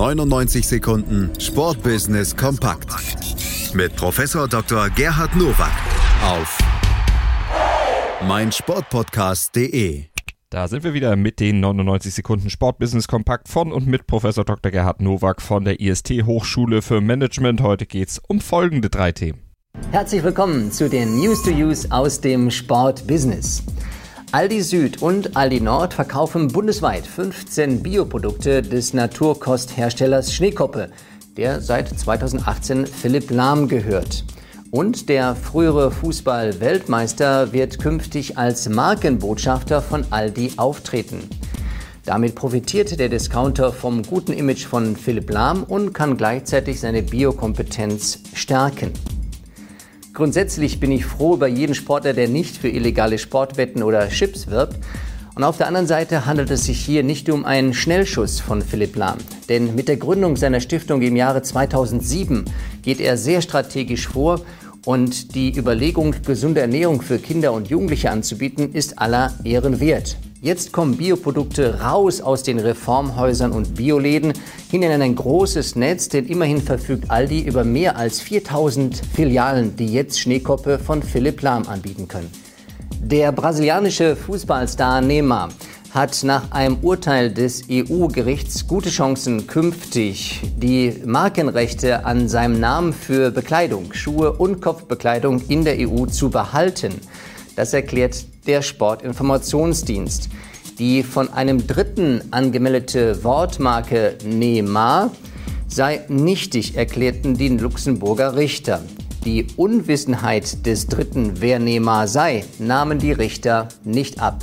99 Sekunden Sportbusiness kompakt mit Professor Dr. Gerhard Nowak auf meinsportpodcast.de. Da sind wir wieder mit den 99 Sekunden Sportbusiness Kompakt von und mit Professor Dr. Gerhard Nowak von der IST Hochschule für Management. Heute geht es um folgende drei Themen. Herzlich willkommen zu den News to Use aus dem Sportbusiness. Aldi Süd und Aldi Nord verkaufen bundesweit 15 Bioprodukte des Naturkostherstellers Schneekoppe, der seit 2018 Philipp Lahm gehört. Und der frühere Fußball-Weltmeister wird künftig als Markenbotschafter von Aldi auftreten. Damit profitiert der Discounter vom guten Image von Philipp Lahm und kann gleichzeitig seine Biokompetenz stärken. Grundsätzlich bin ich froh über jeden Sportler, der nicht für illegale Sportwetten oder Chips wirbt. Und auf der anderen Seite handelt es sich hier nicht um einen Schnellschuss von Philipp Lahm. Denn mit der Gründung seiner Stiftung im Jahre 2007 geht er sehr strategisch vor und die Überlegung, gesunde Ernährung für Kinder und Jugendliche anzubieten, ist aller Ehren wert. Jetzt kommen Bioprodukte raus aus den Reformhäusern und Bioläden hin in ein großes Netz, denn immerhin verfügt Aldi über mehr als 4000 Filialen, die jetzt Schneekoppe von Philipp Lahm anbieten können. Der brasilianische Fußballstar Neymar hat nach einem Urteil des EU-Gerichts gute Chancen, künftig die Markenrechte an seinem Namen für Bekleidung, Schuhe und Kopfbekleidung in der EU zu behalten. Das erklärt der Sportinformationsdienst. Die von einem Dritten angemeldete Wortmarke Neymar sei nichtig, erklärten die Luxemburger Richter. Die Unwissenheit des Dritten, wer Neymar sei, nahmen die Richter nicht ab.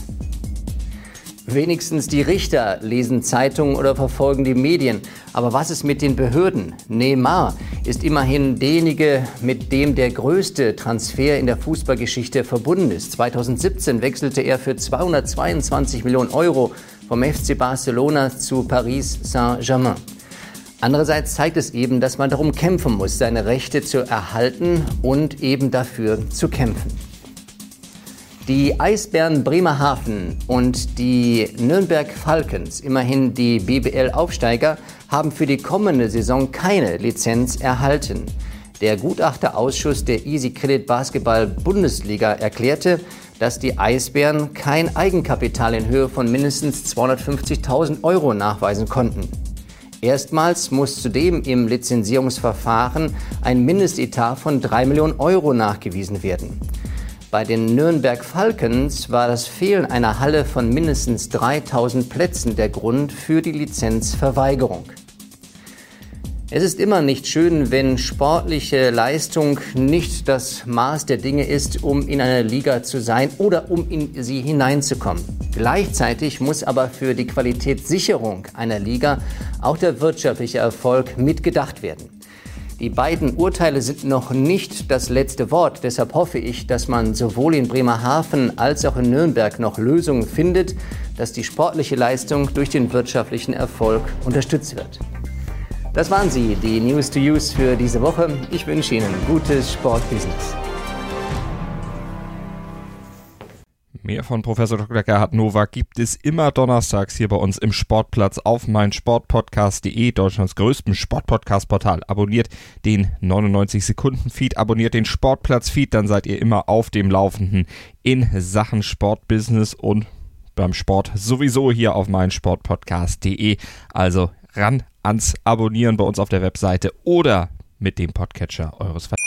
Wenigstens die Richter lesen Zeitungen oder verfolgen die Medien. Aber was ist mit den Behörden? Neymar ist immerhin derjenige, mit dem der größte Transfer in der Fußballgeschichte verbunden ist. 2017 wechselte er für 222 Millionen Euro vom FC Barcelona zu Paris Saint-Germain. Andererseits zeigt es eben, dass man darum kämpfen muss, seine Rechte zu erhalten und eben dafür zu kämpfen. Die Eisbären Bremerhaven und die Nürnberg Falcons, immerhin die BBL-Aufsteiger, haben für die kommende Saison keine Lizenz erhalten. Der Gutachterausschuss der Easy Credit Basketball Bundesliga erklärte, dass die Eisbären kein Eigenkapital in Höhe von mindestens 250.000 Euro nachweisen konnten. Erstmals muss zudem im Lizenzierungsverfahren ein Mindestetat von 3 Millionen Euro nachgewiesen werden. Bei den Nürnberg Falcons war das Fehlen einer Halle von mindestens 3000 Plätzen der Grund für die Lizenzverweigerung. Es ist immer nicht schön, wenn sportliche Leistung nicht das Maß der Dinge ist, um in einer Liga zu sein oder um in sie hineinzukommen. Gleichzeitig muss aber für die Qualitätssicherung einer Liga auch der wirtschaftliche Erfolg mitgedacht werden. Die beiden Urteile sind noch nicht das letzte Wort. Deshalb hoffe ich, dass man sowohl in Bremerhaven als auch in Nürnberg noch Lösungen findet, dass die sportliche Leistung durch den wirtschaftlichen Erfolg unterstützt wird. Das waren sie, die News to Use für diese Woche. Ich wünsche Ihnen gutes Sportbusiness. Mehr von Professor Dr. Gerhard Nowak gibt es immer donnerstags hier bei uns im Sportplatz auf meinsportpodcast.de, Deutschlands größtem Sportpodcast-Portal. Abonniert den 99 Sekunden Feed, abonniert den Sportplatz Feed, dann seid ihr immer auf dem Laufenden in Sachen Sportbusiness und beim Sport sowieso hier auf meinsportpodcast.de. Also ran ans Abonnieren bei uns auf der Webseite oder mit dem Podcatcher eures Vertrauens.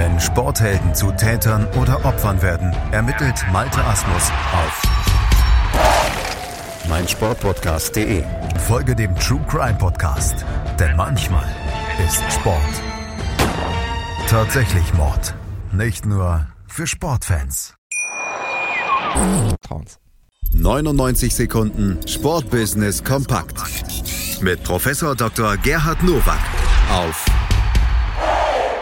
Wenn Sporthelden zu Tätern oder Opfern werden, ermittelt Malte Asmus auf meinsportpodcast.de. Folge dem True Crime Podcast, denn manchmal ist Sport tatsächlich Mord. Nicht nur für Sportfans. 99 Sekunden Sportbusiness kompakt mit Professor Dr. Gerhard Nowak auf